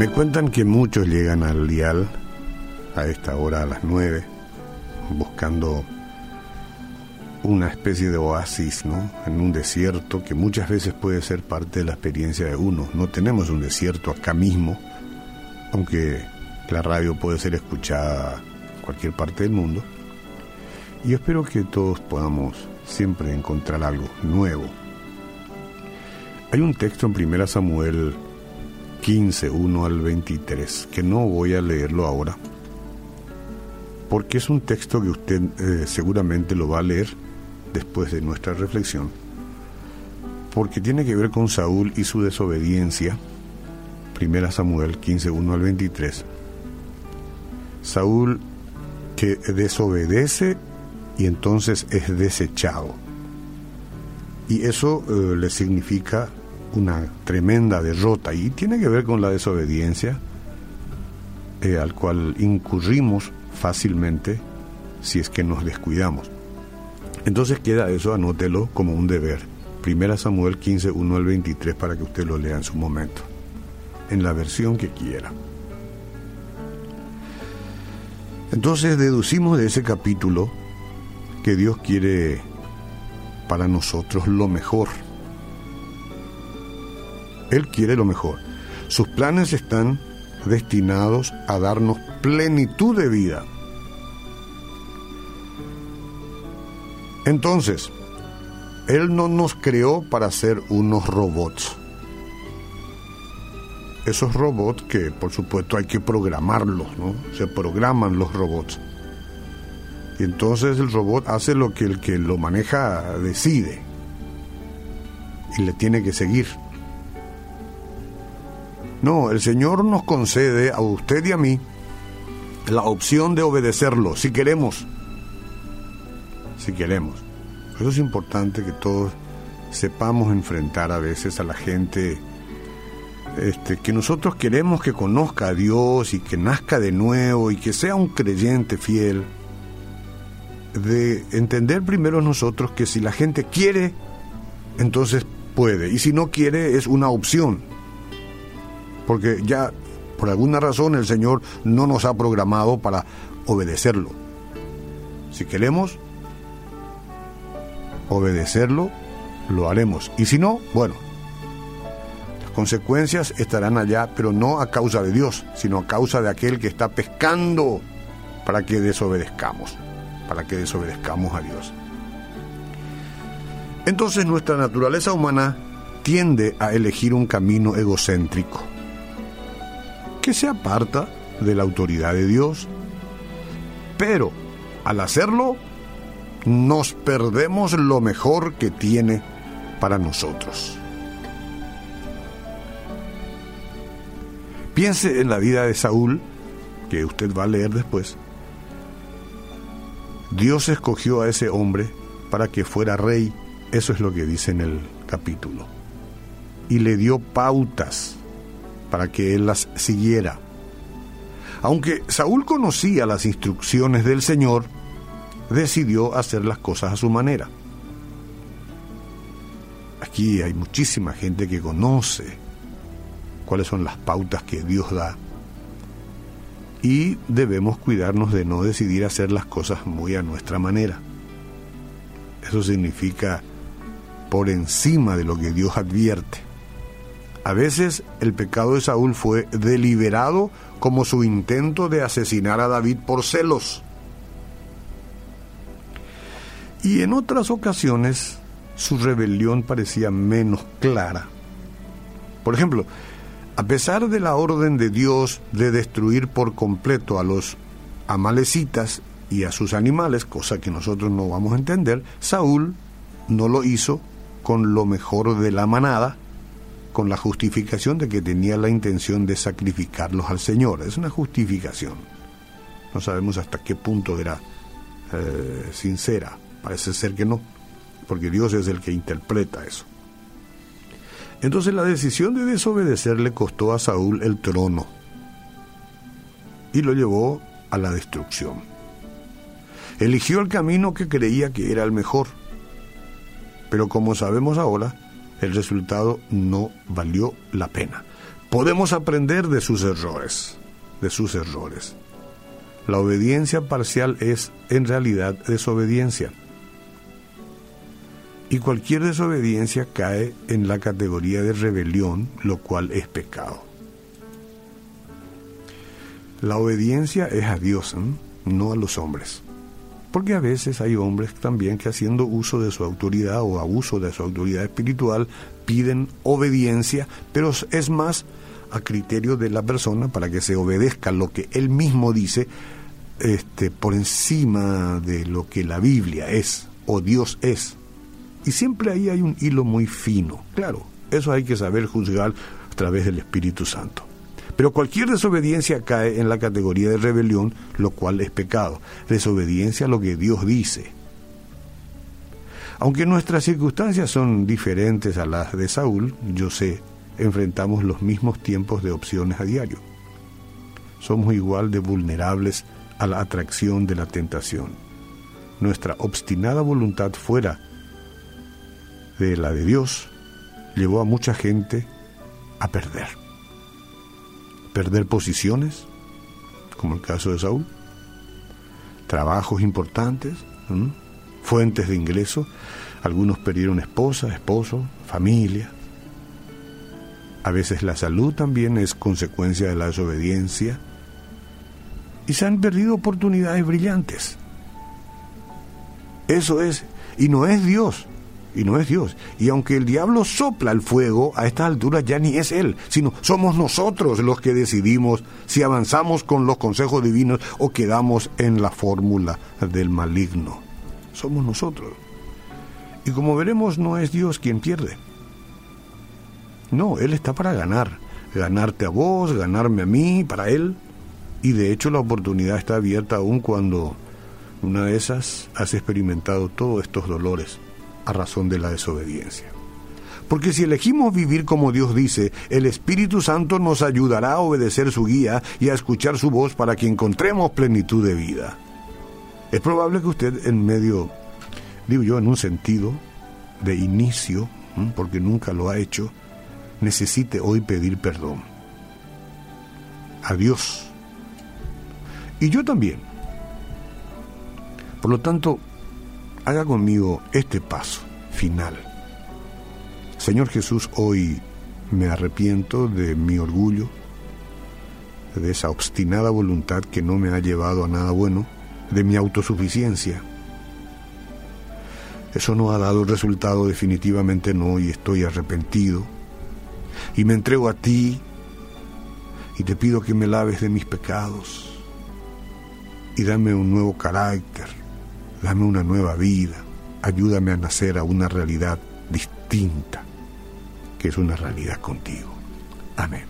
Me cuentan que muchos llegan al dial a esta hora, a las 9, buscando una especie de oasis, ¿no? En un desierto que muchas veces puede ser parte de la experiencia de uno. No tenemos un desierto acá mismo, aunque la radio puede ser escuchada en cualquier parte del mundo. Y espero que todos podamos siempre encontrar algo nuevo. Hay un texto en 1 Samuel 15, 1 al 23, que no voy a leerlo ahora, porque es un texto que usted eh, seguramente lo va a leer después de nuestra reflexión, porque tiene que ver con Saúl y su desobediencia. 1 Samuel 15, 1 al 23. Saúl que desobedece y entonces es desechado. Y eso eh, le significa una tremenda derrota y tiene que ver con la desobediencia eh, al cual incurrimos fácilmente si es que nos descuidamos. Entonces queda eso, anótelo como un deber. Primera Samuel 15, 1 al 23 para que usted lo lea en su momento, en la versión que quiera. Entonces deducimos de ese capítulo que Dios quiere para nosotros lo mejor. Él quiere lo mejor. Sus planes están destinados a darnos plenitud de vida. Entonces, Él no nos creó para ser unos robots. Esos robots que por supuesto hay que programarlos, ¿no? Se programan los robots. Y entonces el robot hace lo que el que lo maneja decide. Y le tiene que seguir. No, el Señor nos concede a usted y a mí la opción de obedecerlo, si queremos. Si queremos. Eso es importante que todos sepamos enfrentar a veces a la gente este, que nosotros queremos que conozca a Dios y que nazca de nuevo y que sea un creyente fiel. De entender primero nosotros que si la gente quiere, entonces puede. Y si no quiere, es una opción porque ya por alguna razón el Señor no nos ha programado para obedecerlo. Si queremos obedecerlo, lo haremos. Y si no, bueno, las consecuencias estarán allá, pero no a causa de Dios, sino a causa de aquel que está pescando para que desobedezcamos, para que desobedezcamos a Dios. Entonces nuestra naturaleza humana tiende a elegir un camino egocéntrico que se aparta de la autoridad de Dios. Pero al hacerlo, nos perdemos lo mejor que tiene para nosotros. Piense en la vida de Saúl, que usted va a leer después. Dios escogió a ese hombre para que fuera rey, eso es lo que dice en el capítulo, y le dio pautas para que él las siguiera. Aunque Saúl conocía las instrucciones del Señor, decidió hacer las cosas a su manera. Aquí hay muchísima gente que conoce cuáles son las pautas que Dios da y debemos cuidarnos de no decidir hacer las cosas muy a nuestra manera. Eso significa por encima de lo que Dios advierte. A veces el pecado de Saúl fue deliberado como su intento de asesinar a David por celos. Y en otras ocasiones su rebelión parecía menos clara. Por ejemplo, a pesar de la orden de Dios de destruir por completo a los amalecitas y a sus animales, cosa que nosotros no vamos a entender, Saúl no lo hizo con lo mejor de la manada, con la justificación de que tenía la intención de sacrificarlos al Señor. Es una justificación. No sabemos hasta qué punto era eh, sincera. Parece ser que no, porque Dios es el que interpreta eso. Entonces la decisión de desobedecer le costó a Saúl el trono y lo llevó a la destrucción. Eligió el camino que creía que era el mejor, pero como sabemos ahora, el resultado no valió la pena. Podemos aprender de sus errores, de sus errores. La obediencia parcial es en realidad desobediencia. Y cualquier desobediencia cae en la categoría de rebelión, lo cual es pecado. La obediencia es a Dios, no a los hombres. Porque a veces hay hombres también que haciendo uso de su autoridad o abuso de su autoridad espiritual piden obediencia, pero es más a criterio de la persona para que se obedezca lo que él mismo dice este, por encima de lo que la Biblia es o Dios es. Y siempre ahí hay un hilo muy fino. Claro, eso hay que saber juzgar a través del Espíritu Santo. Pero cualquier desobediencia cae en la categoría de rebelión, lo cual es pecado. Desobediencia a lo que Dios dice. Aunque nuestras circunstancias son diferentes a las de Saúl, yo sé, enfrentamos los mismos tiempos de opciones a diario. Somos igual de vulnerables a la atracción de la tentación. Nuestra obstinada voluntad fuera de la de Dios llevó a mucha gente a perder perder posiciones, como el caso de Saúl, trabajos importantes, fuentes de ingreso, algunos perdieron esposa, esposo, familia. A veces la salud también es consecuencia de la desobediencia. Y se han perdido oportunidades brillantes. Eso es, y no es Dios, y no es Dios. Y aunque el diablo sopla el fuego, a esta altura ya ni es él, sino somos nosotros los que decidimos si avanzamos con los consejos divinos o quedamos en la fórmula del maligno. Somos nosotros. Y como veremos, no es Dios quien pierde. No, Él está para ganar. Ganarte a vos, ganarme a mí, para Él. Y de hecho la oportunidad está abierta aún cuando una de esas has experimentado todos estos dolores a razón de la desobediencia. Porque si elegimos vivir como Dios dice, el Espíritu Santo nos ayudará a obedecer su guía y a escuchar su voz para que encontremos plenitud de vida. Es probable que usted en medio, digo yo, en un sentido de inicio, porque nunca lo ha hecho, necesite hoy pedir perdón. A Dios. Y yo también. Por lo tanto, haga conmigo este paso final. Señor Jesús, hoy me arrepiento de mi orgullo, de esa obstinada voluntad que no me ha llevado a nada bueno, de mi autosuficiencia. Eso no ha dado resultado, definitivamente no, y estoy arrepentido. Y me entrego a ti y te pido que me laves de mis pecados y dame un nuevo carácter dame una nueva vida, ayúdame a nacer a una realidad distinta, que es una realidad contigo. Amén.